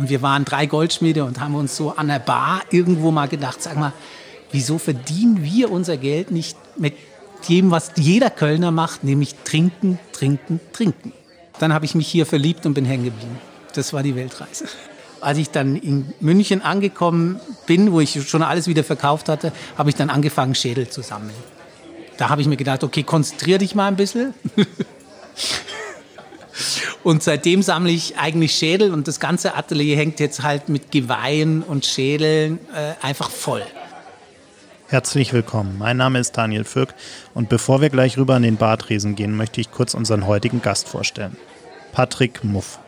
Und wir waren drei Goldschmiede und haben uns so an der Bar irgendwo mal gedacht, sag mal, wieso verdienen wir unser Geld nicht mit dem, was jeder Kölner macht, nämlich trinken, trinken, trinken. Dann habe ich mich hier verliebt und bin hängen geblieben. Das war die Weltreise. Als ich dann in München angekommen bin, wo ich schon alles wieder verkauft hatte, habe ich dann angefangen, Schädel zu sammeln. Da habe ich mir gedacht, okay, konzentriere dich mal ein bisschen. und seitdem sammle ich eigentlich Schädel und das ganze Atelier hängt jetzt halt mit Geweihen und Schädeln äh, einfach voll. Herzlich willkommen. Mein Name ist Daniel Fürk und bevor wir gleich rüber an den Badresen gehen, möchte ich kurz unseren heutigen Gast vorstellen. Patrick Muff.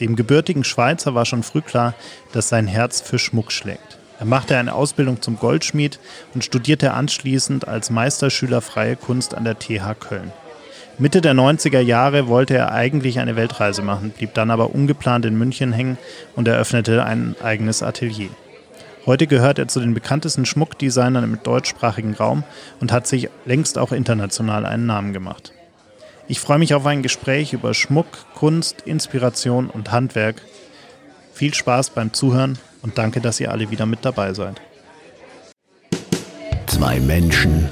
Dem gebürtigen Schweizer war schon früh klar, dass sein Herz für Schmuck schlägt. Er machte eine Ausbildung zum Goldschmied und studierte anschließend als Meisterschüler Freie Kunst an der TH Köln. Mitte der 90er Jahre wollte er eigentlich eine Weltreise machen, blieb dann aber ungeplant in München hängen und eröffnete ein eigenes Atelier. Heute gehört er zu den bekanntesten Schmuckdesignern im deutschsprachigen Raum und hat sich längst auch international einen Namen gemacht. Ich freue mich auf ein Gespräch über Schmuck, Kunst, Inspiration und Handwerk. Viel Spaß beim Zuhören und danke, dass ihr alle wieder mit dabei seid. Zwei Menschen,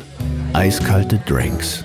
eiskalte Drinks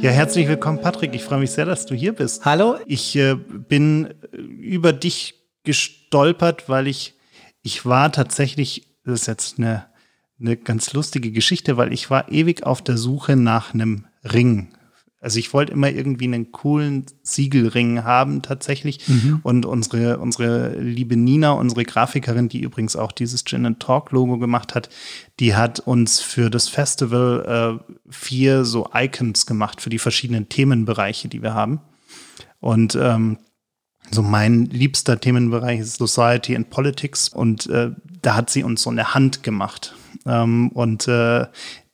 Ja, herzlich willkommen, Patrick. Ich freue mich sehr, dass du hier bist. Hallo. Ich äh, bin über dich gestolpert, weil ich, ich war tatsächlich das ist jetzt eine, eine ganz lustige Geschichte, weil ich war ewig auf der Suche nach einem Ring. Also ich wollte immer irgendwie einen coolen Siegelring haben tatsächlich. Mhm. Und unsere, unsere liebe Nina, unsere Grafikerin, die übrigens auch dieses Gin and Talk Logo gemacht hat, die hat uns für das Festival äh, vier so Icons gemacht für die verschiedenen Themenbereiche, die wir haben. Und ähm, so mein liebster Themenbereich ist Society and Politics und äh, da hat sie uns so eine Hand gemacht. Ähm, und äh,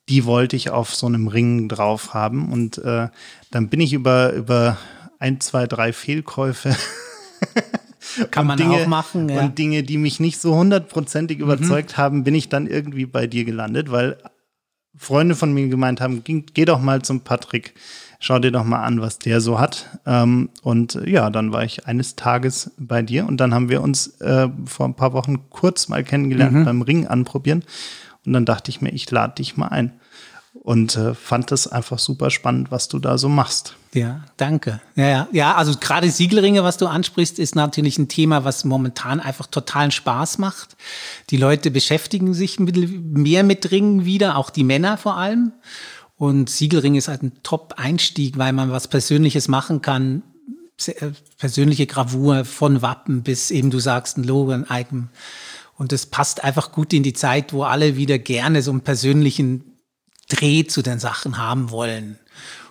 die wollte ich auf so einem Ring drauf haben. Und äh, dann bin ich über, über ein, zwei, drei Fehlkäufe. Kann man Dinge, auch machen. Ja. Und Dinge, die mich nicht so hundertprozentig mhm. überzeugt haben, bin ich dann irgendwie bei dir gelandet, weil Freunde von mir gemeint haben, geh doch mal zum Patrick schau dir doch mal an, was der so hat. Ähm, und äh, ja, dann war ich eines Tages bei dir und dann haben wir uns äh, vor ein paar Wochen kurz mal kennengelernt mhm. beim Ring anprobieren. Und dann dachte ich mir, ich lade dich mal ein. Und äh, fand es einfach super spannend, was du da so machst. Ja, danke. Ja, ja, ja also gerade Siegelringe, was du ansprichst, ist natürlich ein Thema, was momentan einfach totalen Spaß macht. Die Leute beschäftigen sich mehr mit Ringen wieder, auch die Männer vor allem. Und Siegelring ist halt ein Top-Einstieg, weil man was Persönliches machen kann. Äh, persönliche Gravur von Wappen bis eben, du sagst, ein Logo, ein Icon. Und das passt einfach gut in die Zeit, wo alle wieder gerne so einen persönlichen Dreh zu den Sachen haben wollen.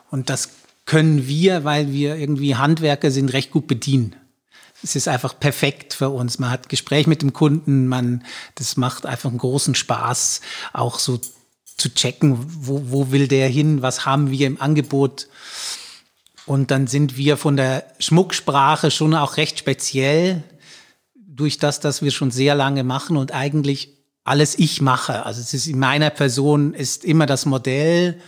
Und das können wir, weil wir irgendwie Handwerker sind, recht gut bedienen. Es ist einfach perfekt für uns. Man hat Gespräch mit dem Kunden, man, das macht einfach einen großen Spaß, auch so zu checken, wo, wo will der hin, was haben wir im Angebot. Und dann sind wir von der Schmucksprache schon auch recht speziell durch das, dass wir schon sehr lange machen und eigentlich alles ich mache. Also es ist in meiner Person ist immer das Modell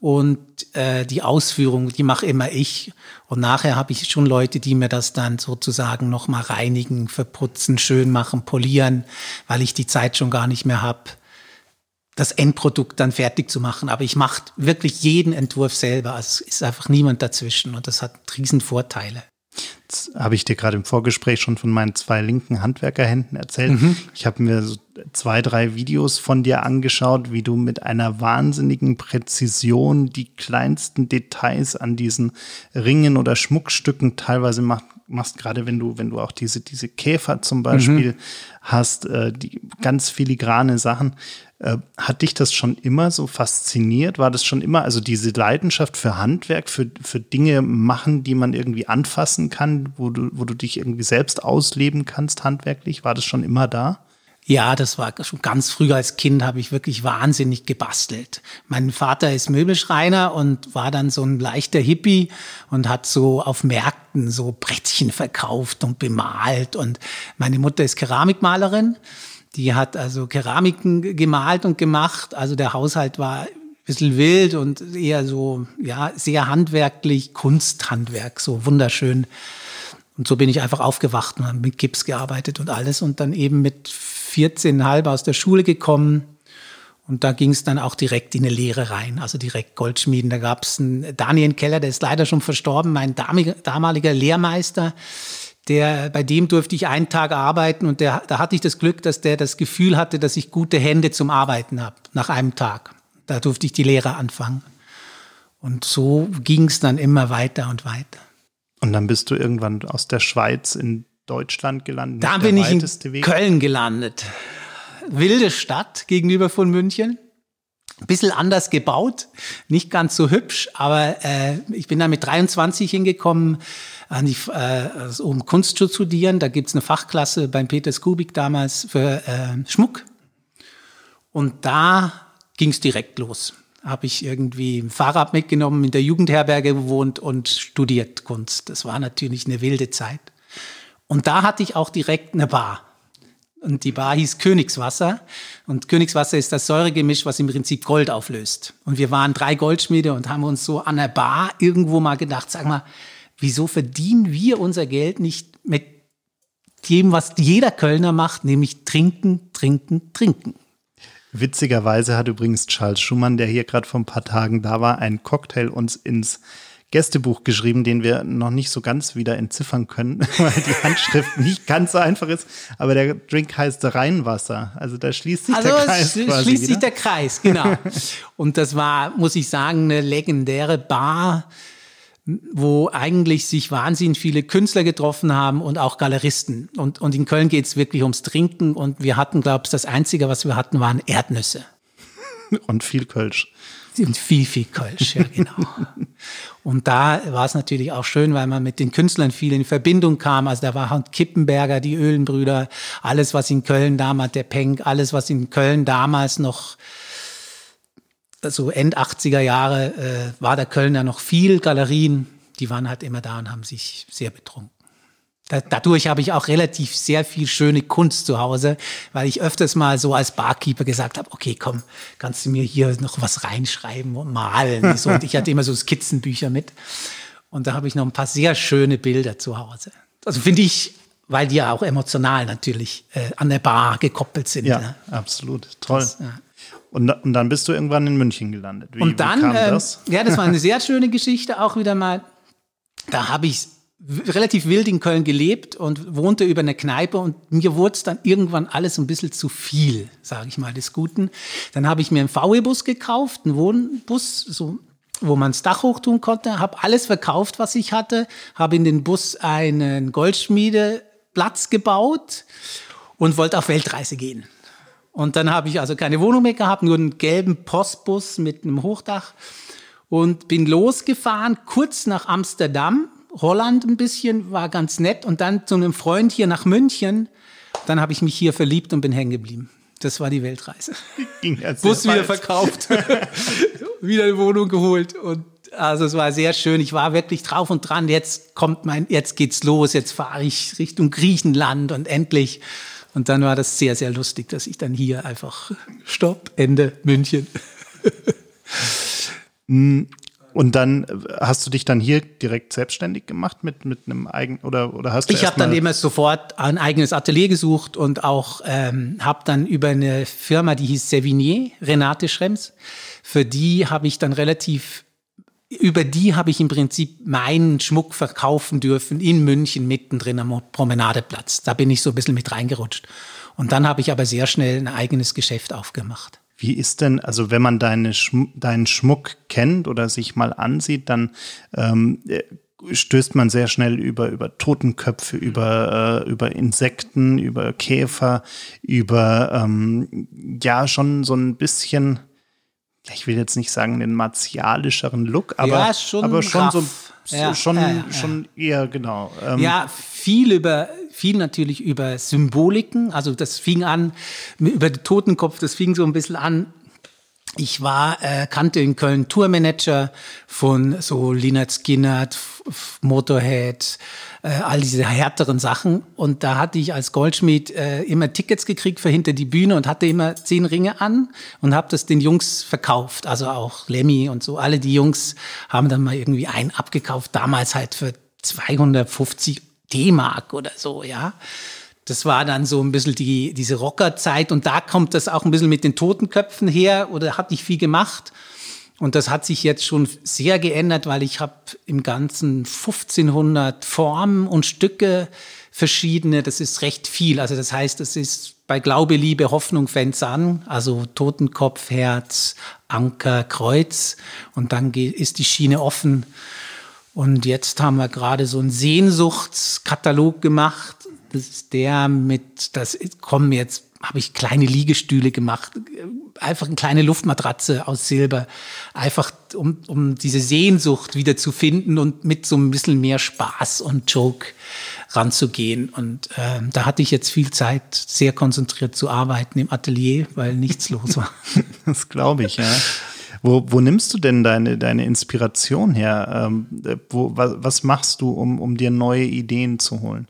und äh, die Ausführung, die mache immer ich. Und nachher habe ich schon Leute, die mir das dann sozusagen nochmal reinigen, verputzen, schön machen, polieren, weil ich die Zeit schon gar nicht mehr habe das Endprodukt dann fertig zu machen. Aber ich mache wirklich jeden Entwurf selber. Also es ist einfach niemand dazwischen und das hat riesen Vorteile. Jetzt habe ich dir gerade im Vorgespräch schon von meinen zwei linken Handwerkerhänden erzählt. Mhm. Ich habe mir so zwei, drei Videos von dir angeschaut, wie du mit einer wahnsinnigen Präzision die kleinsten Details an diesen Ringen oder Schmuckstücken teilweise machst, machst gerade wenn du, wenn du auch diese, diese Käfer zum Beispiel mhm. hast, äh, die ganz filigrane Sachen hat dich das schon immer so fasziniert? War das schon immer, also diese Leidenschaft für Handwerk, für, für Dinge machen, die man irgendwie anfassen kann, wo du, wo du dich irgendwie selbst ausleben kannst handwerklich? War das schon immer da? Ja, das war schon ganz früh als Kind, habe ich wirklich wahnsinnig gebastelt. Mein Vater ist Möbelschreiner und war dann so ein leichter Hippie und hat so auf Märkten so Brettchen verkauft und bemalt. Und meine Mutter ist Keramikmalerin. Die hat also Keramiken gemalt und gemacht. Also der Haushalt war ein bisschen wild und eher so, ja, sehr handwerklich, Kunsthandwerk, so wunderschön. Und so bin ich einfach aufgewacht und habe mit Gips gearbeitet und alles und dann eben mit 14,5 aus der Schule gekommen. Und da ging es dann auch direkt in eine Lehre rein, also direkt Goldschmieden. Da gab es einen Daniel Keller, der ist leider schon verstorben, mein damaliger Lehrmeister. Der, bei dem durfte ich einen Tag arbeiten und der, da hatte ich das Glück, dass der das Gefühl hatte, dass ich gute Hände zum Arbeiten habe nach einem Tag. Da durfte ich die Lehre anfangen. Und so ging es dann immer weiter und weiter. Und dann bist du irgendwann aus der Schweiz in Deutschland gelandet? Da bin ich in Weg. Köln gelandet. Wilde Stadt gegenüber von München. Ein bisschen anders gebaut, nicht ganz so hübsch, aber äh, ich bin da mit 23 hingekommen, an die, äh, also um Kunst zu studieren. Da gibt's eine Fachklasse beim Peter Skubik damals für äh, Schmuck. Und da ging's direkt los. Habe ich irgendwie ein Fahrrad mitgenommen, in der Jugendherberge gewohnt und studiert Kunst. Das war natürlich eine wilde Zeit. Und da hatte ich auch direkt eine Bar. Und die Bar hieß Königswasser. Und Königswasser ist das Säuregemisch, was im Prinzip Gold auflöst. Und wir waren drei Goldschmiede und haben uns so an der Bar irgendwo mal gedacht, sag mal, wieso verdienen wir unser Geld nicht mit dem, was jeder Kölner macht, nämlich trinken, trinken, trinken. Witzigerweise hat übrigens Charles Schumann, der hier gerade vor ein paar Tagen da war, einen Cocktail uns ins Gästebuch geschrieben, den wir noch nicht so ganz wieder entziffern können, weil die Handschrift nicht ganz so einfach ist. Aber der Drink heißt Rheinwasser. Also da schließt sich also der Kreis. Schließt quasi sich wieder. der Kreis, genau. Und das war, muss ich sagen, eine legendäre Bar wo eigentlich sich wahnsinnig viele Künstler getroffen haben und auch Galeristen. Und, und in Köln geht es wirklich ums Trinken und wir hatten, glaube ich, das Einzige, was wir hatten, waren Erdnüsse. Und viel Kölsch. Und viel, viel Kölsch, ja, genau. und da war es natürlich auch schön, weil man mit den Künstlern viel in Verbindung kam. Also da war halt Kippenberger, die Öhlenbrüder, alles, was in Köln damals, der Penk, alles, was in Köln damals noch so End 80er Jahre äh, war der Kölner noch viel Galerien, die waren halt immer da und haben sich sehr betrunken. Da, dadurch habe ich auch relativ sehr viel schöne Kunst zu Hause, weil ich öfters mal so als Barkeeper gesagt habe, okay, komm, kannst du mir hier noch was reinschreiben und malen. So. Und ich hatte immer so Skizzenbücher mit. Und da habe ich noch ein paar sehr schöne Bilder zu Hause. Also finde ich, weil die ja auch emotional natürlich äh, an der Bar gekoppelt sind. Ja, ne? absolut. Toll. Das, ja. Und, und, dann bist du irgendwann in München gelandet. Wie, und dann, wie das? Ja, das war eine sehr schöne Geschichte, auch wieder mal. Da habe ich relativ wild in Köln gelebt und wohnte über eine Kneipe und mir wurde es dann irgendwann alles ein bisschen zu viel, sage ich mal, des Guten. Dann habe ich mir einen VW-Bus gekauft, einen Wohnbus, so wo man das Dach hoch tun konnte, habe alles verkauft, was ich hatte, habe in den Bus einen Goldschmiedeplatz gebaut und wollte auf Weltreise gehen. Und dann habe ich also keine Wohnung mehr gehabt, nur einen gelben Postbus mit einem Hochdach und bin losgefahren, kurz nach Amsterdam, Holland ein bisschen, war ganz nett und dann zu einem Freund hier nach München. Dann habe ich mich hier verliebt und bin hängen geblieben. Das war die Weltreise. Ging ja Bus wieder verkauft, wieder eine Wohnung geholt und also es war sehr schön. Ich war wirklich drauf und dran. Jetzt kommt mein, jetzt geht's los. Jetzt fahre ich Richtung Griechenland und endlich. Und dann war das sehr, sehr lustig, dass ich dann hier einfach Stopp, Ende, München. Hm, und dann äh, hast du dich dann hier direkt selbstständig gemacht mit, mit einem eigenen oder, oder hast du Ich habe dann immer sofort ein eigenes Atelier gesucht und auch ähm, habe dann über eine Firma, die hieß Sevigné, Renate Schrems, für die habe ich dann relativ über die habe ich im Prinzip meinen Schmuck verkaufen dürfen in München mittendrin am Promenadeplatz. Da bin ich so ein bisschen mit reingerutscht. Und dann habe ich aber sehr schnell ein eigenes Geschäft aufgemacht. Wie ist denn, also wenn man deine Schm deinen Schmuck kennt oder sich mal ansieht, dann ähm, äh, stößt man sehr schnell über, über Totenköpfe, über, äh, über Insekten, über Käfer, über ähm, ja schon so ein bisschen, ich will jetzt nicht sagen den martialischeren Look, aber, Ja, schon aber schon so, so Ja, schon, ja, ja, schon eher genau. Ähm, Ja, viel über, viel natürlich über Symboliken. Also das fing an über den Totenkopf, das fing so ein bisschen an. Ich war, äh, kannte in Köln Tourmanager von so F- F- Motorhead, äh, all diese härteren Sachen. Und da hatte ich als Goldschmied äh, immer Tickets gekriegt für hinter die Bühne und hatte immer zehn Ringe an und habe das den Jungs verkauft. Also auch Lemmy und so. Alle die Jungs haben dann mal irgendwie einen abgekauft. Damals halt für 250 D-Mark oder so, ja. Das war dann so ein bisschen die, diese Rockerzeit und da kommt das auch ein bisschen mit den Totenköpfen her oder hatte ich viel gemacht. Und das hat sich jetzt schon sehr geändert, weil ich habe im Ganzen 1500 Formen und Stücke verschiedene. Das ist recht viel. Also das heißt, es ist bei Glaube, Liebe, Hoffnung fängt's an. Also Totenkopf, Herz, Anker, Kreuz. Und dann ist die Schiene offen. Und jetzt haben wir gerade so einen Sehnsuchtskatalog gemacht. Das ist der mit, das kommen jetzt, habe ich kleine Liegestühle gemacht, einfach eine kleine Luftmatratze aus Silber, einfach um, um diese Sehnsucht wieder zu finden und mit so ein bisschen mehr Spaß und Joke ranzugehen. Und ähm, da hatte ich jetzt viel Zeit, sehr konzentriert zu arbeiten im Atelier, weil nichts los war. Das glaube ich, ja. Wo, wo nimmst du denn deine, deine Inspiration her? Ähm, äh, wo, was, was machst du, um, um dir neue Ideen zu holen?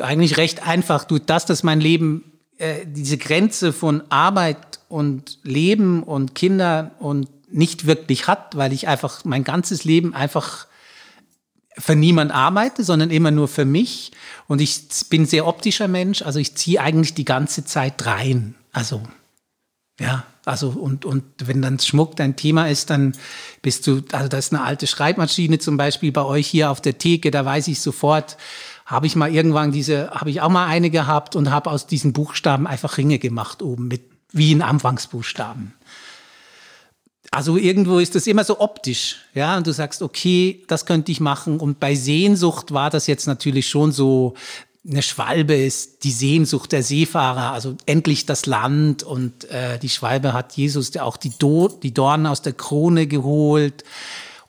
Eigentlich recht einfach. Du, das, dass mein Leben äh, diese Grenze von Arbeit und Leben und Kinder und nicht wirklich hat, weil ich einfach mein ganzes Leben einfach für niemand arbeite, sondern immer nur für mich. Und ich bin sehr optischer Mensch, also ich ziehe eigentlich die ganze Zeit rein. Also ja, also und, und wenn dann Schmuck dein Thema ist, dann bist du, also da ist eine alte Schreibmaschine zum Beispiel bei euch hier auf der Theke, da weiß ich sofort, habe ich mal irgendwann diese, habe ich auch mal eine gehabt und habe aus diesen Buchstaben einfach Ringe gemacht oben mit wie in Anfangsbuchstaben. Also irgendwo ist das immer so optisch, ja, und du sagst, okay, das könnte ich machen. Und bei Sehnsucht war das jetzt natürlich schon so, eine Schwalbe ist die Sehnsucht der Seefahrer, also endlich das Land und äh, die Schwalbe hat Jesus auch die, Do die Dornen aus der Krone geholt.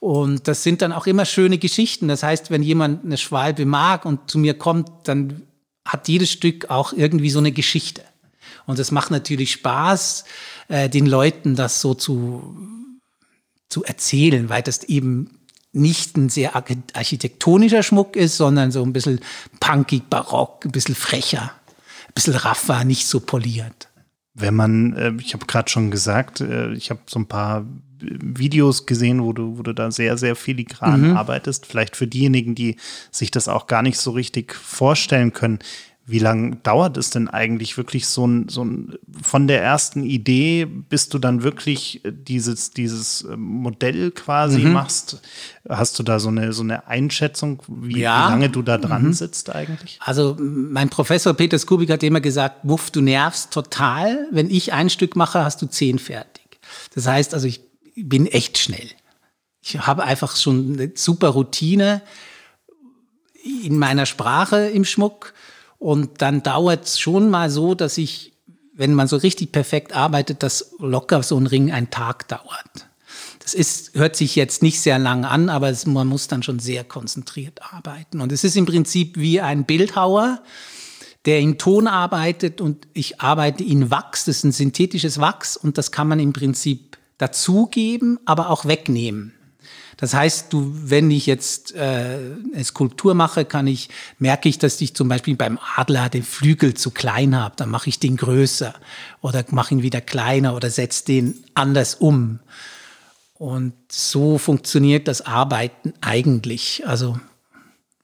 Und das sind dann auch immer schöne Geschichten. Das heißt, wenn jemand eine Schwalbe mag und zu mir kommt, dann hat jedes Stück auch irgendwie so eine Geschichte. Und es macht natürlich Spaß, äh, den Leuten das so zu, zu erzählen, weil das eben nicht ein sehr architektonischer Schmuck ist, sondern so ein bisschen punkig, barock, ein bisschen frecher, ein bisschen raffer, nicht so poliert. Wenn man, äh, ich habe gerade schon gesagt, äh, ich habe so ein paar Videos gesehen, wo du, wo du da sehr, sehr filigran mhm. arbeitest. Vielleicht für diejenigen, die sich das auch gar nicht so richtig vorstellen können. Wie lange dauert es denn eigentlich wirklich so ein, so ein, von der ersten Idee, bis du dann wirklich dieses, dieses Modell quasi mhm. machst? Hast du da so eine, so eine Einschätzung, wie, ja. wie lange du da dran mhm. sitzt eigentlich? Also, mein Professor Peter Skubik hat immer gesagt, Wuff, du nervst total. Wenn ich ein Stück mache, hast du zehn fertig. Das heißt, also ich bin echt schnell. Ich habe einfach schon eine super Routine in meiner Sprache im Schmuck. Und dann dauert es schon mal so, dass ich, wenn man so richtig perfekt arbeitet, dass locker so ein Ring einen Tag dauert. Das ist, hört sich jetzt nicht sehr lang an, aber es, man muss dann schon sehr konzentriert arbeiten. Und es ist im Prinzip wie ein Bildhauer, der in Ton arbeitet und ich arbeite in Wachs. Das ist ein synthetisches Wachs und das kann man im Prinzip dazugeben, aber auch wegnehmen. Das heißt, du, wenn ich jetzt äh, eine Skulptur mache, kann ich, merke ich, dass ich zum Beispiel beim Adler den Flügel zu klein habe, dann mache ich den größer oder mache ihn wieder kleiner oder setze den anders um. Und so funktioniert das Arbeiten eigentlich. Also,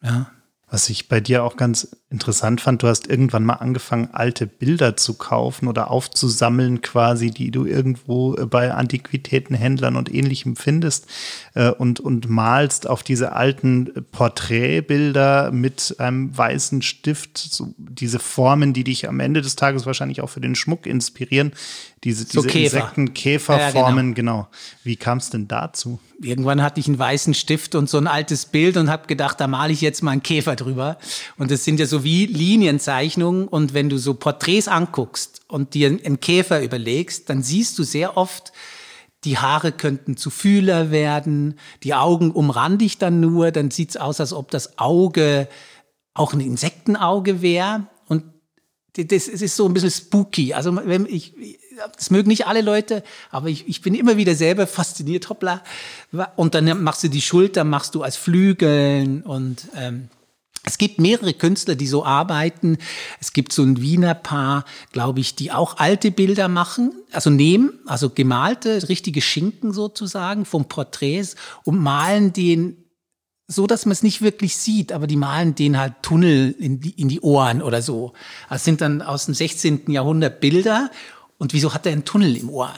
ja. Was ich bei dir auch ganz interessant fand, du hast irgendwann mal angefangen, alte Bilder zu kaufen oder aufzusammeln, quasi, die du irgendwo bei Antiquitätenhändlern und ähnlichem findest äh, und, und malst auf diese alten Porträtbilder mit einem weißen Stift, so diese Formen, die dich am Ende des Tages wahrscheinlich auch für den Schmuck inspirieren. Diese, so diese Käfer. Insekten, Käferformen, ja, genau. genau. Wie kam es denn dazu? irgendwann hatte ich einen weißen Stift und so ein altes Bild und habe gedacht, da male ich jetzt mal einen Käfer drüber. Und das sind ja so wie Linienzeichnungen. Und wenn du so Porträts anguckst und dir einen Käfer überlegst, dann siehst du sehr oft, die Haare könnten zu Fühler werden, die Augen umrande ich dann nur, dann sieht's aus, als ob das Auge auch ein Insektenauge wäre. Und das ist so ein bisschen spooky. Also wenn ich, das mögen nicht alle Leute, aber ich, ich bin immer wieder selber fasziniert, hoppla. Und dann machst du die Schulter, machst du als Flügeln und ähm, es gibt mehrere Künstler, die so arbeiten. Es gibt so ein Wiener Paar, glaube ich, die auch alte Bilder machen, also nehmen, also gemalte, richtige Schinken sozusagen vom Porträts und malen den so, dass man es nicht wirklich sieht, aber die malen den halt Tunnel in die, in die Ohren oder so. Das sind dann aus dem 16. Jahrhundert Bilder und wieso hat er einen Tunnel im Ohr?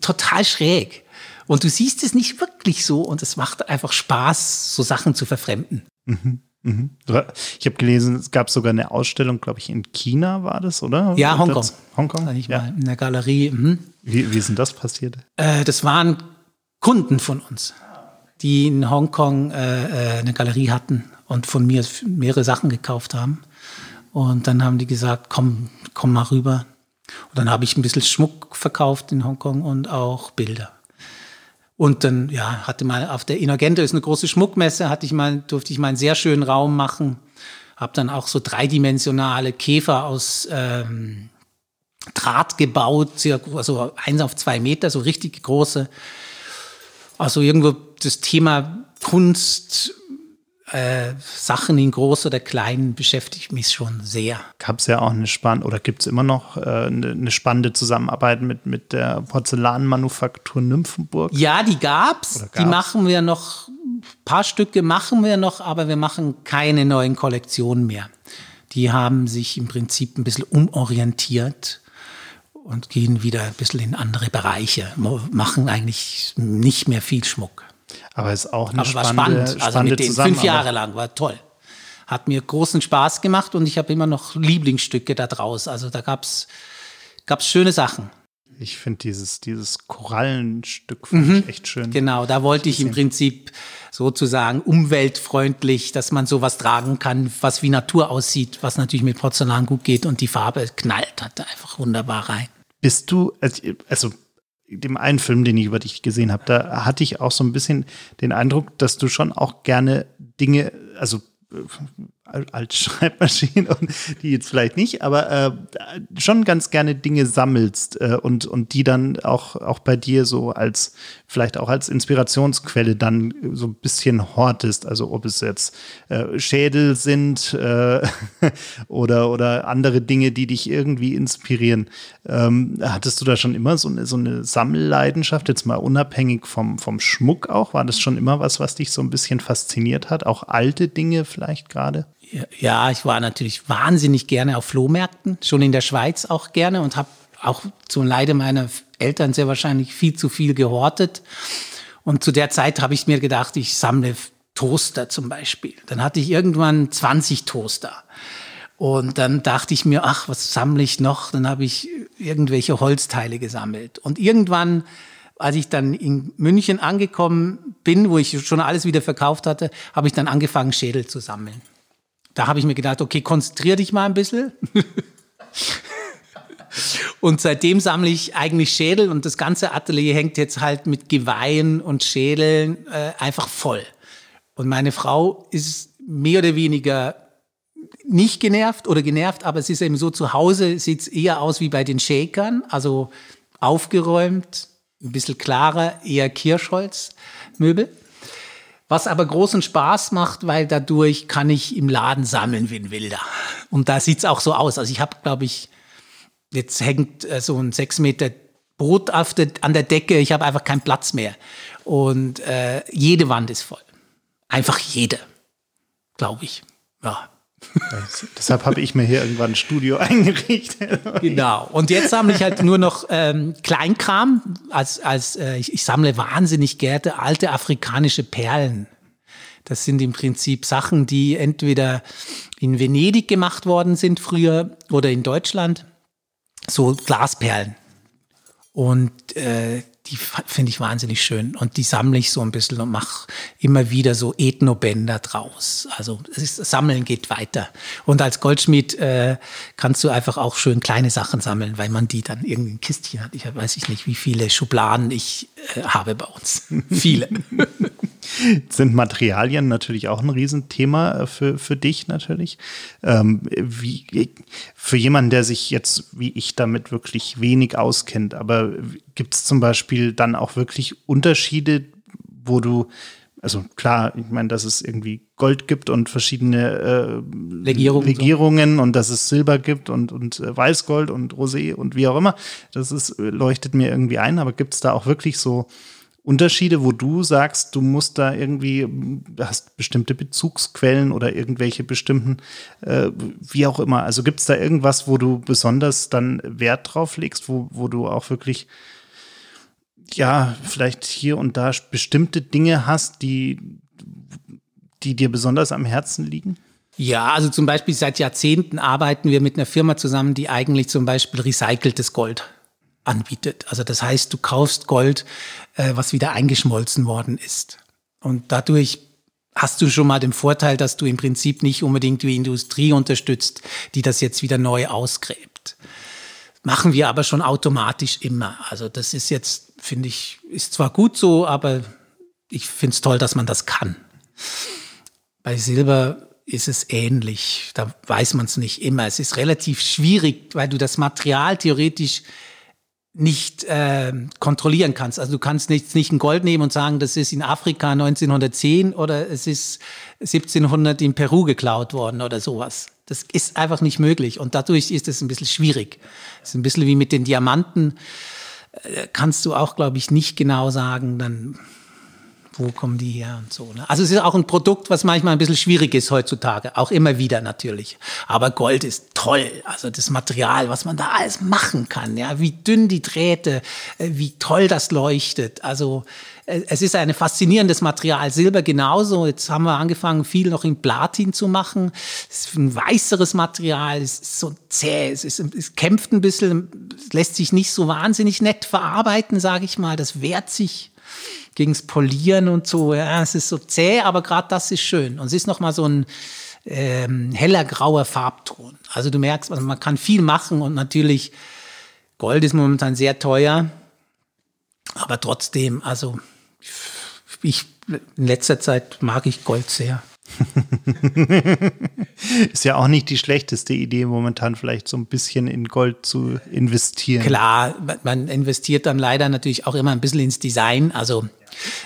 Total schräg. Und du siehst es nicht wirklich so und es macht einfach Spaß, so Sachen zu verfremden. Mhm. Mhm. Ich habe gelesen, es gab sogar eine Ausstellung, glaube ich, in China war das, oder? Ja, Hongkong. Hongkong? Ich ja. in der Galerie. Mhm. Wie, wie ist denn das passiert? Äh, das waren Kunden von uns, die in Hongkong äh, äh eine Galerie hatten und von mir mehrere Sachen gekauft haben. Und dann haben die gesagt, komm, komm mal rüber. Und dann habe ich ein bisschen Schmuck verkauft in Hongkong und auch Bilder. Und dann, ja, hatte mal auf der Inagente ist eine große Schmuckmesse, hatte ich mal, durfte ich mal einen sehr schönen Raum machen. Hab dann auch so dreidimensionale Käfer aus ähm, Draht gebaut, also eins auf zwei Meter, so richtig große. Also irgendwo das Thema Kunst äh, Sachen in groß oder klein beschäftigt mich schon sehr. Gab es ja auch eine spannende, oder gibt es immer noch äh, eine, eine, spannende Zusammenarbeit mit, mit der Porzellanmanufaktur Nymphenburg? Ja, die gab's. gab's. Die machen wir noch, ein paar Stücke machen wir noch, aber wir machen keine neuen Kollektionen mehr. Die haben sich im Prinzip ein bisschen umorientiert und gehen wieder ein bisschen in andere Bereiche, machen eigentlich nicht mehr viel Schmuck. Aber es ist auch eine Aber spannende, war spannend. Also mit denen fünf Jahre lang war toll. Hat mir großen Spaß gemacht und ich habe immer noch Lieblingsstücke da draus. Also da gab's gab's schöne Sachen. Ich finde dieses, dieses Korallenstück mhm. echt schön. Genau, da wollte ich im Prinzip sozusagen umweltfreundlich, dass man sowas tragen kann, was wie Natur aussieht, was natürlich mit Porzellan gut geht und die Farbe knallt, hat da einfach wunderbar rein. Bist du, also dem einen Film, den ich über dich gesehen habe, da hatte ich auch so ein bisschen den Eindruck, dass du schon auch gerne Dinge, also als Schreibmaschine und die jetzt vielleicht nicht, aber äh, schon ganz gerne Dinge sammelst äh, und, und die dann auch, auch bei dir so als, vielleicht auch als Inspirationsquelle dann so ein bisschen hortest. Also ob es jetzt äh, Schädel sind äh, oder, oder andere Dinge, die dich irgendwie inspirieren. Ähm, hattest du da schon immer so eine, so eine Sammelleidenschaft, jetzt mal unabhängig vom, vom Schmuck auch? War das schon immer was, was dich so ein bisschen fasziniert hat? Auch alte Dinge vielleicht gerade? Ja, ich war natürlich wahnsinnig gerne auf Flohmärkten, schon in der Schweiz auch gerne und habe auch zum Leide meiner Eltern sehr wahrscheinlich viel zu viel gehortet. Und zu der Zeit habe ich mir gedacht, ich sammle Toaster zum Beispiel. Dann hatte ich irgendwann 20 Toaster. Und dann dachte ich mir, ach, was sammle ich noch? Dann habe ich irgendwelche Holzteile gesammelt. Und irgendwann, als ich dann in München angekommen bin, wo ich schon alles wieder verkauft hatte, habe ich dann angefangen, Schädel zu sammeln. Da habe ich mir gedacht, okay, konzentrier dich mal ein bisschen. und seitdem sammle ich eigentlich Schädel und das ganze Atelier hängt jetzt halt mit Geweihen und Schädeln äh, einfach voll. Und meine Frau ist mehr oder weniger nicht genervt oder genervt, aber es ist eben so, zu Hause sieht es eher aus wie bei den Shakern, also aufgeräumt, ein bisschen klarer, eher Kirschholzmöbel. Was aber großen Spaß macht, weil dadurch kann ich im Laden sammeln wie ein Wilder. Und da sieht's auch so aus. Also ich habe, glaube ich, jetzt hängt äh, so ein sechs Meter Brot auf der, an der Decke. Ich habe einfach keinen Platz mehr. Und äh, jede Wand ist voll. Einfach jede, glaube ich. Ja. Deshalb habe ich mir hier irgendwann ein Studio eingerichtet. genau. Und jetzt sammle ich halt nur noch ähm, Kleinkram. Als, als, äh, ich, ich sammle wahnsinnig gerne alte afrikanische Perlen. Das sind im Prinzip Sachen, die entweder in Venedig gemacht worden sind früher oder in Deutschland. So Glasperlen. Und äh, die finde ich wahnsinnig schön und die sammle ich so ein bisschen und mache immer wieder so Ethnobänder draus. Also ist, Sammeln geht weiter. Und als Goldschmied äh, kannst du einfach auch schön kleine Sachen sammeln, weil man die dann irgendwie in Kistchen hat. Ich weiß ich nicht, wie viele Schubladen ich äh, habe bei uns. viele. Sind Materialien natürlich auch ein Riesenthema äh, für, für dich natürlich. Ähm, wie, für jemanden, der sich jetzt wie ich damit wirklich wenig auskennt, aber gibt es zum Beispiel dann auch wirklich Unterschiede, wo du also klar, ich meine, dass es irgendwie Gold gibt und verschiedene äh, Legierungen, Legierungen so. und dass es Silber gibt und, und äh, Weißgold und Rosé und wie auch immer. Das ist, leuchtet mir irgendwie ein, aber gibt es da auch wirklich so Unterschiede, wo du sagst, du musst da irgendwie, hast bestimmte Bezugsquellen oder irgendwelche bestimmten, äh, wie auch immer. Also gibt es da irgendwas, wo du besonders dann Wert drauf legst, wo, wo du auch wirklich, ja, vielleicht hier und da bestimmte Dinge hast, die, die dir besonders am Herzen liegen? Ja, also zum Beispiel seit Jahrzehnten arbeiten wir mit einer Firma zusammen, die eigentlich zum Beispiel recyceltes Gold anbietet. Also das heißt, du kaufst Gold, äh, was wieder eingeschmolzen worden ist. Und dadurch hast du schon mal den Vorteil, dass du im Prinzip nicht unbedingt die Industrie unterstützt, die das jetzt wieder neu ausgräbt. Machen wir aber schon automatisch immer. Also das ist jetzt, finde ich, ist zwar gut so, aber ich finde es toll, dass man das kann. Bei Silber ist es ähnlich. Da weiß man es nicht immer. Es ist relativ schwierig, weil du das Material theoretisch nicht äh, kontrollieren kannst. Also du kannst nicht, nicht ein Gold nehmen und sagen, das ist in Afrika 1910 oder es ist 1700 in Peru geklaut worden oder sowas. Das ist einfach nicht möglich und dadurch ist es ein bisschen schwierig. Es ist ein bisschen wie mit den Diamanten. Äh, kannst du auch, glaube ich, nicht genau sagen, dann wo kommen die her und so. Ne? Also es ist auch ein Produkt, was manchmal ein bisschen schwierig ist heutzutage, auch immer wieder natürlich. Aber Gold ist toll, also das Material, was man da alles machen kann, ja, wie dünn die Drähte, äh, wie toll das leuchtet. Also äh, es ist ein faszinierendes Material. Silber genauso. Jetzt haben wir angefangen, viel noch in Platin zu machen. Es ist ein weißeres Material, es ist so zäh, es, ist, es kämpft ein bisschen, es lässt sich nicht so wahnsinnig nett verarbeiten, sage ich mal. Das wehrt sich gegens Polieren und so. Ja, es ist so zäh, aber gerade das ist schön. Und es ist nochmal so ein ähm, heller grauer Farbton. Also du merkst, also man kann viel machen und natürlich Gold ist momentan sehr teuer, aber trotzdem, also ich in letzter Zeit mag ich Gold sehr. ist ja auch nicht die schlechteste Idee, momentan vielleicht so ein bisschen in Gold zu investieren. Klar, man investiert dann leider natürlich auch immer ein bisschen ins Design. Also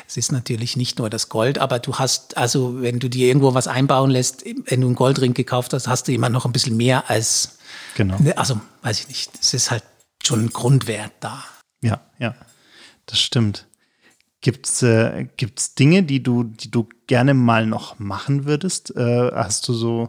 es ist natürlich nicht nur das Gold, aber du hast, also wenn du dir irgendwo was einbauen lässt, wenn du einen Goldring gekauft hast, hast du immer noch ein bisschen mehr als, genau. also weiß ich nicht, es ist halt schon ein Grundwert da. Ja, ja, das stimmt. Gibt's äh, gibt's Dinge, die du, die du gerne mal noch machen würdest? Äh, hast du so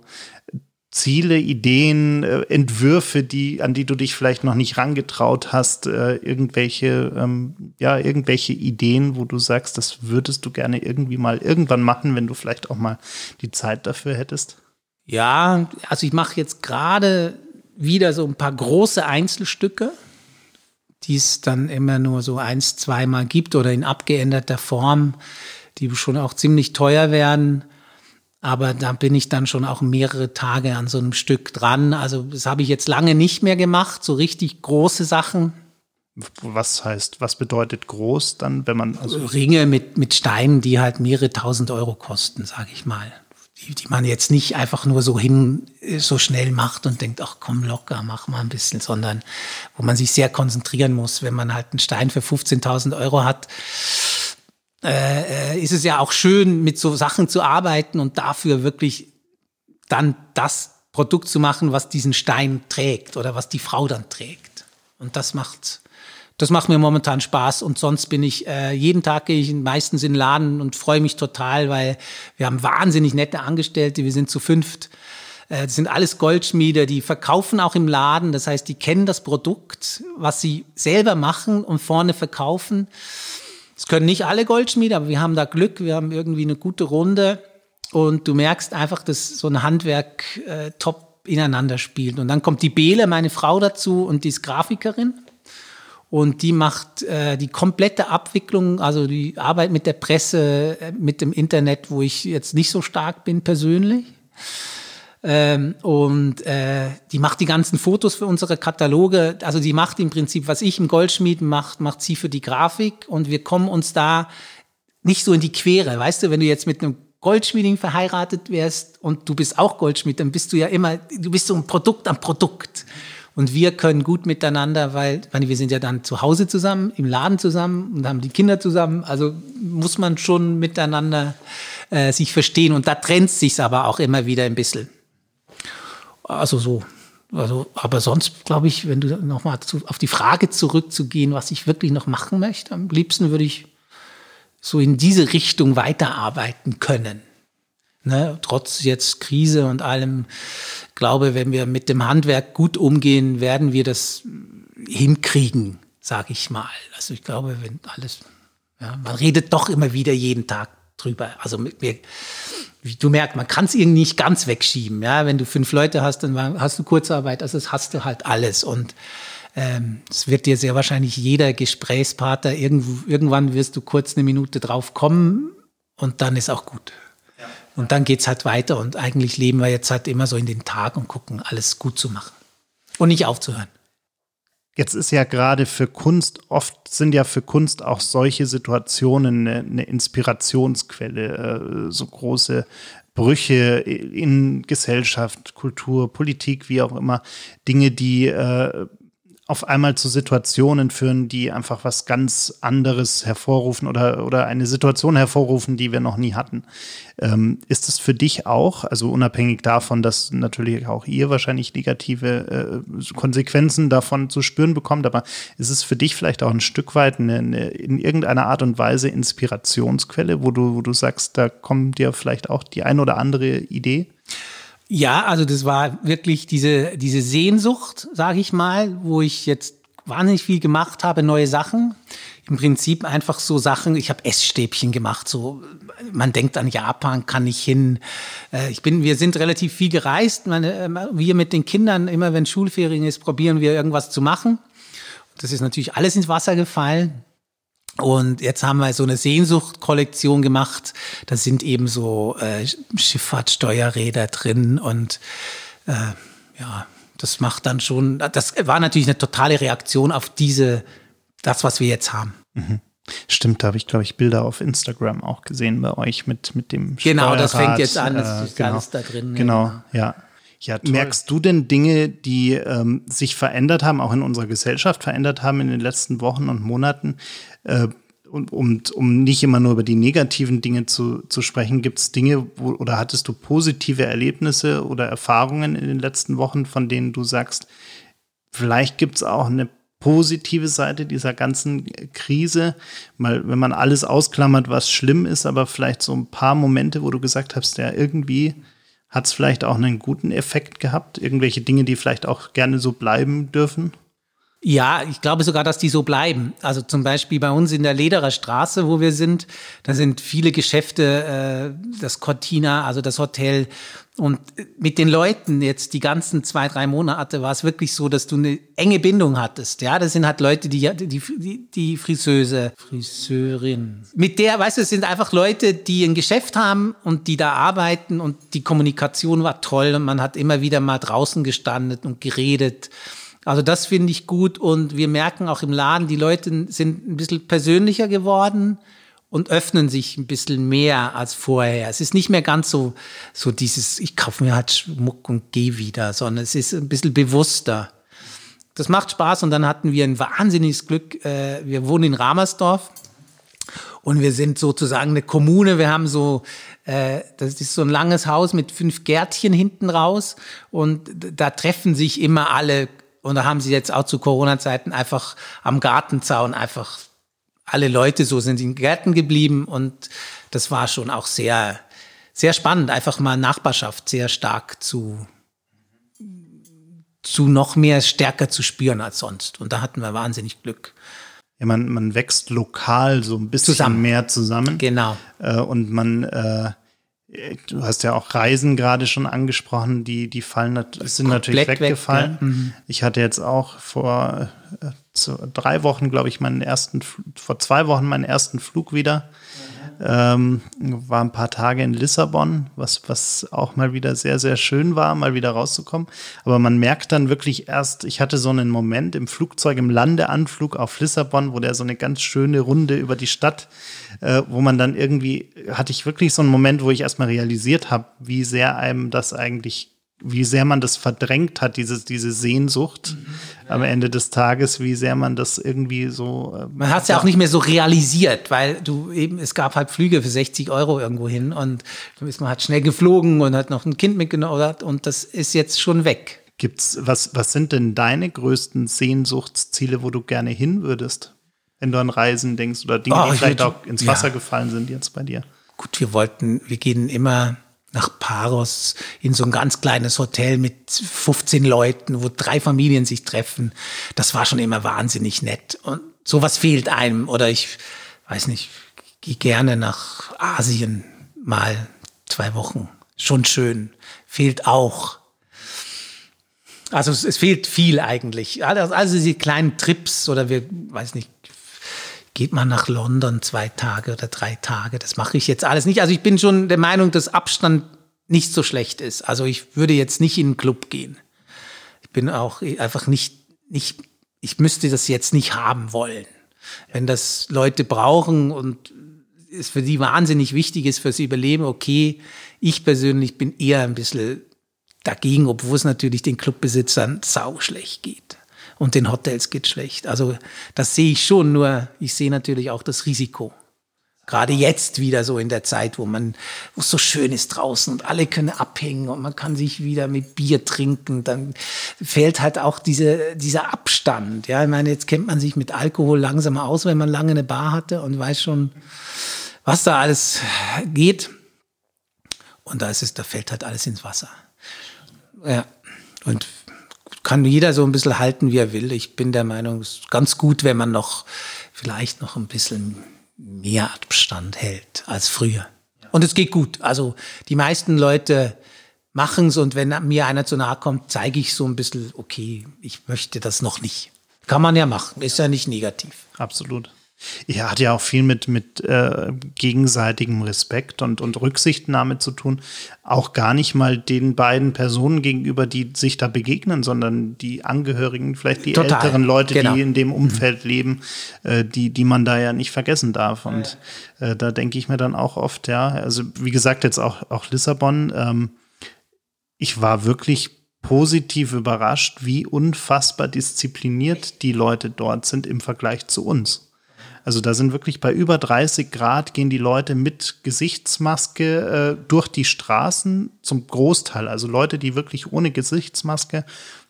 Ziele, Ideen, äh, Entwürfe, die, an die du dich vielleicht noch nicht rangetraut hast, äh, irgendwelche, ähm, ja, irgendwelche Ideen, wo du sagst, das würdest du gerne irgendwie mal irgendwann machen, wenn du vielleicht auch mal die Zeit dafür hättest? Ja, also ich mache jetzt gerade wieder so ein paar große Einzelstücke die es dann immer nur so eins, zweimal gibt oder in abgeänderter Form, die schon auch ziemlich teuer werden. Aber da bin ich dann schon auch mehrere Tage an so einem Stück dran. Also das habe ich jetzt lange nicht mehr gemacht, so richtig große Sachen. Was heißt, was bedeutet groß dann, wenn man also Ringe mit, mit Steinen, die halt mehrere tausend Euro kosten, sage ich mal die, man jetzt nicht einfach nur so hin, so schnell macht und denkt, ach komm locker, mach mal ein bisschen, sondern wo man sich sehr konzentrieren muss. Wenn man halt einen Stein für 15.000 Euro hat, äh, äh, ist es ja auch schön, mit so Sachen zu arbeiten und dafür wirklich dann das Produkt zu machen, was diesen Stein trägt oder was die Frau dann trägt. Und das macht das macht mir momentan Spaß und sonst bin ich, äh, jeden Tag gehe ich meistens in den Laden und freue mich total, weil wir haben wahnsinnig nette Angestellte, wir sind zu fünft. Äh, das sind alles Goldschmiede, die verkaufen auch im Laden, das heißt, die kennen das Produkt, was sie selber machen und vorne verkaufen. Das können nicht alle Goldschmiede, aber wir haben da Glück, wir haben irgendwie eine gute Runde und du merkst einfach, dass so ein Handwerk äh, top ineinander spielt. Und dann kommt die Bele, meine Frau dazu, und die ist Grafikerin. Und die macht äh, die komplette Abwicklung, also die Arbeit mit der Presse, äh, mit dem Internet, wo ich jetzt nicht so stark bin persönlich. Ähm, und äh, die macht die ganzen Fotos für unsere Kataloge. Also die macht im Prinzip, was ich im Goldschmied macht, macht sie für die Grafik. Und wir kommen uns da nicht so in die Quere. Weißt du, wenn du jetzt mit einem Goldschmieding verheiratet wärst und du bist auch Goldschmied, dann bist du ja immer, du bist so ein Produkt am Produkt. Und wir können gut miteinander, weil, wir sind ja dann zu Hause zusammen, im Laden zusammen und haben die Kinder zusammen. Also muss man schon miteinander äh, sich verstehen. Und da trennt sich aber auch immer wieder ein bisschen. Also so. Also, aber sonst glaube ich, wenn du nochmal auf die Frage zurückzugehen, was ich wirklich noch machen möchte, am liebsten würde ich so in diese Richtung weiterarbeiten können. Ne, trotz jetzt Krise und allem, glaube, wenn wir mit dem Handwerk gut umgehen, werden wir das hinkriegen, sage ich mal. Also ich glaube, wenn alles, ja, man redet doch immer wieder jeden Tag drüber. Also mit mir, wie du merkst, man kann es irgendwie nicht ganz wegschieben. Ja, wenn du fünf Leute hast, dann hast du Kurzarbeit, also das hast du halt alles. Und ähm, es wird dir sehr wahrscheinlich jeder Gesprächspartner irgendwo, irgendwann wirst du kurz eine Minute drauf kommen und dann ist auch gut. Und dann geht's halt weiter. Und eigentlich leben wir jetzt halt immer so in den Tag und gucken, alles gut zu machen. Und nicht aufzuhören. Jetzt ist ja gerade für Kunst, oft sind ja für Kunst auch solche Situationen eine, eine Inspirationsquelle, äh, so große Brüche in Gesellschaft, Kultur, Politik, wie auch immer, Dinge, die äh, auf einmal zu Situationen führen, die einfach was ganz anderes hervorrufen oder, oder eine Situation hervorrufen, die wir noch nie hatten. Ähm, ist es für dich auch, also unabhängig davon, dass natürlich auch ihr wahrscheinlich negative äh, Konsequenzen davon zu spüren bekommt, aber ist es für dich vielleicht auch ein Stück weit eine, eine, in irgendeiner Art und Weise Inspirationsquelle, wo du, wo du sagst, da kommt dir vielleicht auch die ein oder andere Idee? Ja, also das war wirklich diese, diese Sehnsucht, sage ich mal, wo ich jetzt wahnsinnig viel gemacht habe, neue Sachen. Im Prinzip einfach so Sachen, ich habe Essstäbchen gemacht, so man denkt an Japan, kann ich hin. Äh, ich bin, wir sind relativ viel gereist. Meine, äh, wir mit den Kindern, immer wenn Schulferien ist, probieren wir irgendwas zu machen. Das ist natürlich alles ins Wasser gefallen. Und jetzt haben wir so eine Sehnsucht-Kollektion gemacht. Da sind eben so äh, Schifffahrtssteuerräder drin und äh, ja, das macht dann schon, das war natürlich eine totale Reaktion auf diese, das, was wir jetzt haben. Mhm. Stimmt, da habe ich, glaube ich, Bilder auf Instagram auch gesehen bei euch mit, mit dem Genau, Steuerrad. das fängt jetzt an, das äh, ist genau, alles da drin. Genau, genau. ja. Ja, Merkst du denn Dinge, die ähm, sich verändert haben, auch in unserer Gesellschaft verändert haben in den letzten Wochen und Monaten? Äh, und, um, um nicht immer nur über die negativen Dinge zu, zu sprechen, gibt es Dinge, wo, oder hattest du positive Erlebnisse oder Erfahrungen in den letzten Wochen, von denen du sagst, vielleicht gibt es auch eine positive Seite dieser ganzen Krise, mal wenn man alles ausklammert, was schlimm ist, aber vielleicht so ein paar Momente, wo du gesagt hast, ja, irgendwie hat es vielleicht auch einen guten Effekt gehabt? Irgendwelche Dinge, die vielleicht auch gerne so bleiben dürfen? Ja, ich glaube sogar, dass die so bleiben. Also zum Beispiel bei uns in der Lederer Straße, wo wir sind, da sind viele Geschäfte, äh, das Cortina, also das Hotel. Und mit den Leuten jetzt die ganzen zwei, drei Monate war es wirklich so, dass du eine enge Bindung hattest. Ja, das sind halt Leute, die, die, die, die Friseuse, Friseurin. Mit der, weißt du, es sind einfach Leute, die ein Geschäft haben und die da arbeiten und die Kommunikation war toll und man hat immer wieder mal draußen gestanden und geredet. Also das finde ich gut und wir merken auch im Laden, die Leute sind ein bisschen persönlicher geworden und öffnen sich ein bisschen mehr als vorher. Es ist nicht mehr ganz so, so dieses, ich kaufe mir halt Schmuck und gehe wieder, sondern es ist ein bisschen bewusster. Das macht Spaß und dann hatten wir ein wahnsinniges Glück. Äh, wir wohnen in Ramersdorf und wir sind sozusagen eine Kommune. Wir haben so, äh, das ist so ein langes Haus mit fünf Gärtchen hinten raus und da treffen sich immer alle und da haben sie jetzt auch zu Corona-Zeiten einfach am Gartenzaun einfach alle Leute so sind in Gärten geblieben und das war schon auch sehr, sehr spannend, einfach mal Nachbarschaft sehr stark zu, zu noch mehr stärker zu spüren als sonst. Und da hatten wir wahnsinnig Glück. Ja, man, man wächst lokal so ein bisschen zusammen. mehr zusammen. Genau. Äh, und man, äh, Du hast ja auch Reisen gerade schon angesprochen, die, die fallen, sind natürlich weggefallen. Weg, ja. mhm. Ich hatte jetzt auch vor äh, drei Wochen, glaube ich, meinen ersten, vor zwei Wochen meinen ersten Flug wieder. Ähm, war ein paar Tage in Lissabon, was, was auch mal wieder sehr, sehr schön war, mal wieder rauszukommen. Aber man merkt dann wirklich erst, ich hatte so einen Moment im Flugzeug, im Landeanflug auf Lissabon, wo der so eine ganz schöne Runde über die Stadt, äh, wo man dann irgendwie, hatte ich wirklich so einen Moment, wo ich erstmal realisiert habe, wie sehr einem das eigentlich wie sehr man das verdrängt hat, diese, diese Sehnsucht mhm. am Ende des Tages, wie sehr man das irgendwie so. Äh, man hat es ja auch nicht mehr so realisiert, weil du eben, es gab halt Flüge für 60 Euro irgendwo hin und man hat schnell geflogen und hat noch ein Kind mitgenommen und das ist jetzt schon weg. Gibt's, was, was sind denn deine größten Sehnsuchtsziele, wo du gerne hin würdest? Wenn du an Reisen denkst oder Dinge, oh, die vielleicht auch ins Wasser ja. gefallen sind jetzt bei dir? Gut, wir wollten, wir gehen immer nach Paros in so ein ganz kleines Hotel mit 15 Leuten, wo drei Familien sich treffen. Das war schon immer wahnsinnig nett. Und sowas fehlt einem. Oder ich weiß nicht, gehe gerne nach Asien mal zwei Wochen. Schon schön. Fehlt auch. Also es, es fehlt viel eigentlich. Also diese kleinen Trips oder wir, weiß nicht, geht man nach London zwei Tage oder drei Tage. Das mache ich jetzt alles nicht. Also ich bin schon der Meinung, dass Abstand nicht so schlecht ist. Also ich würde jetzt nicht in einen Club gehen. Ich bin auch einfach nicht, nicht, ich müsste das jetzt nicht haben wollen. Wenn das Leute brauchen und es für sie wahnsinnig wichtig ist fürs Überleben, okay. Ich persönlich bin eher ein bisschen dagegen, obwohl es natürlich den Clubbesitzern sau schlecht geht und den Hotels geht schlecht. Also das sehe ich schon, nur ich sehe natürlich auch das Risiko. Gerade jetzt wieder so in der Zeit, wo man, wo es so schön ist draußen und alle können abhängen und man kann sich wieder mit Bier trinken, dann fehlt halt auch diese, dieser Abstand. Ja, ich meine, jetzt kennt man sich mit Alkohol langsam aus, wenn man lange eine Bar hatte und weiß schon, was da alles geht. Und da ist es, da fällt halt alles ins Wasser. Ja. Und kann jeder so ein bisschen halten, wie er will. Ich bin der Meinung, es ist ganz gut, wenn man noch vielleicht noch ein bisschen mehr Abstand hält als früher. Und es geht gut. Also die meisten Leute machen es und wenn mir einer zu nahe kommt, zeige ich so ein bisschen, okay, ich möchte das noch nicht. Kann man ja machen, ist ja nicht negativ. Absolut. Ja, hat ja auch viel mit, mit äh, gegenseitigem Respekt und, und Rücksichtnahme zu tun. Auch gar nicht mal den beiden Personen gegenüber, die sich da begegnen, sondern die Angehörigen, vielleicht die Total. älteren Leute, genau. die in dem Umfeld mhm. leben, äh, die, die man da ja nicht vergessen darf. Und äh, da denke ich mir dann auch oft, ja, also wie gesagt, jetzt auch, auch Lissabon, ähm, ich war wirklich positiv überrascht, wie unfassbar diszipliniert die Leute dort sind im Vergleich zu uns. Also da sind wirklich bei über 30 Grad gehen die Leute mit Gesichtsmaske äh, durch die Straßen zum Großteil. Also Leute, die wirklich ohne Gesichtsmaske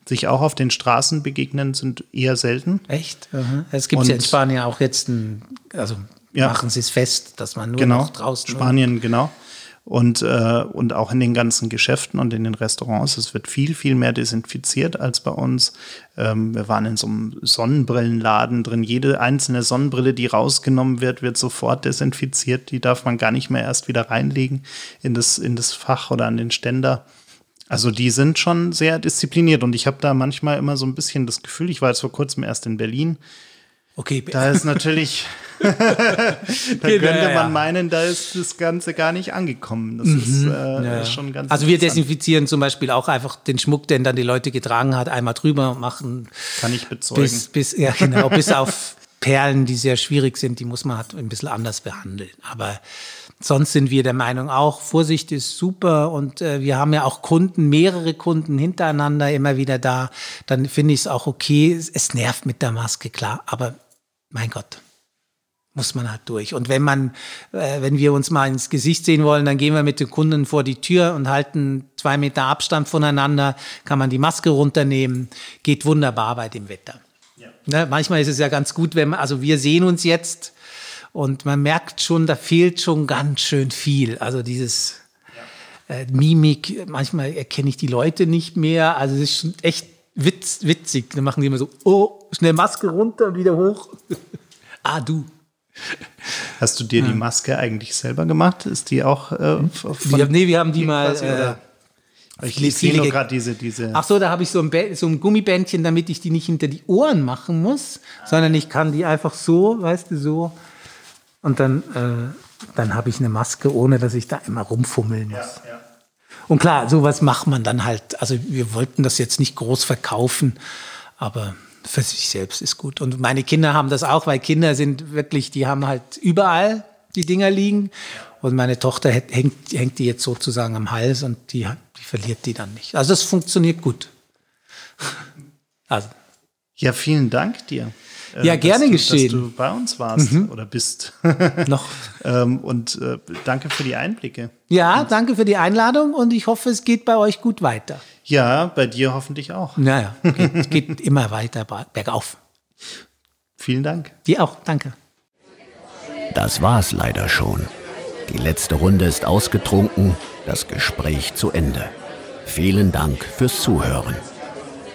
sich auch auf den Straßen begegnen, sind eher selten. Echt? Es gibt ja in Spanien auch jetzt ein, also ja, machen sie es fest, dass man nur genau, noch draußen. Spanien, genau und, äh, und auch in den ganzen Geschäften und in den Restaurants. Es wird viel, viel mehr desinfiziert als bei uns. Ähm, wir waren in so einem Sonnenbrillenladen drin. Jede einzelne Sonnenbrille, die rausgenommen wird, wird sofort desinfiziert. Die darf man gar nicht mehr erst wieder reinlegen in das, in das Fach oder an den Ständer. Also die sind schon sehr diszipliniert und ich habe da manchmal immer so ein bisschen das Gefühl, ich war jetzt vor kurzem erst in Berlin. Okay. Da ist natürlich da könnte man ja. meinen, da ist das Ganze gar nicht angekommen. Das mhm. ist, äh, ja. schon ganz Also wir desinfizieren zum Beispiel auch einfach den Schmuck, den dann die Leute getragen hat, einmal drüber machen. Kann ich bezeugen. Bis, bis, ja, genau, bis auf Perlen, die sehr schwierig sind, die muss man halt ein bisschen anders behandeln. Aber sonst sind wir der Meinung auch, Vorsicht ist super und äh, wir haben ja auch Kunden, mehrere Kunden hintereinander immer wieder da. Dann finde ich es auch okay. Es nervt mit der Maske, klar, aber mein Gott muss man halt durch. Und wenn man, äh, wenn wir uns mal ins Gesicht sehen wollen, dann gehen wir mit den Kunden vor die Tür und halten zwei Meter Abstand voneinander, kann man die Maske runternehmen, geht wunderbar bei dem Wetter. Ja. Ne, manchmal ist es ja ganz gut, wenn man, also wir sehen uns jetzt und man merkt schon, da fehlt schon ganz schön viel. Also dieses äh, Mimik, manchmal erkenne ich die Leute nicht mehr. Also es ist schon echt witz, witzig. Dann machen die immer so, oh, schnell Maske runter und wieder hoch. ah, du. Hast du dir ja. die Maske eigentlich selber gemacht? Ist die auch äh, von wir, Nee, wir haben die mal. Quasi, äh, Ich viele- nur gerade diese, diese. Ach so, da habe ich so ein, so ein Gummibändchen, damit ich die nicht hinter die Ohren machen muss, sondern ich kann die einfach so, weißt du, so. Und dann, äh, dann habe ich eine Maske, ohne dass ich da immer rumfummeln muss. ja. Und klar, sowas macht man dann halt. Also wir wollten das jetzt nicht groß verkaufen, aber für sich selbst ist gut. Und meine Kinder haben das auch, weil Kinder sind wirklich, die haben halt überall die Dinger liegen. Und meine Tochter hängt, hängt die jetzt sozusagen am Hals und die, hat- die verliert die dann nicht. Also es funktioniert gut. Also, Ja, vielen Dank dir. Äh, Ja, dass gerne du, geschehen. Dass du bei uns warst oder bist. noch. ähm, und äh, danke für die Einblicke. Ja, danke für die Einladung und ich hoffe, es geht bei euch gut weiter. Ja, bei dir hoffentlich auch. Naja, geht, geht immer weiter ber- bergauf. Vielen Dank. Die auch, danke. Das war's leider schon. Die letzte Runde ist ausgetrunken, das Gespräch zu Ende. Vielen Dank fürs Zuhören.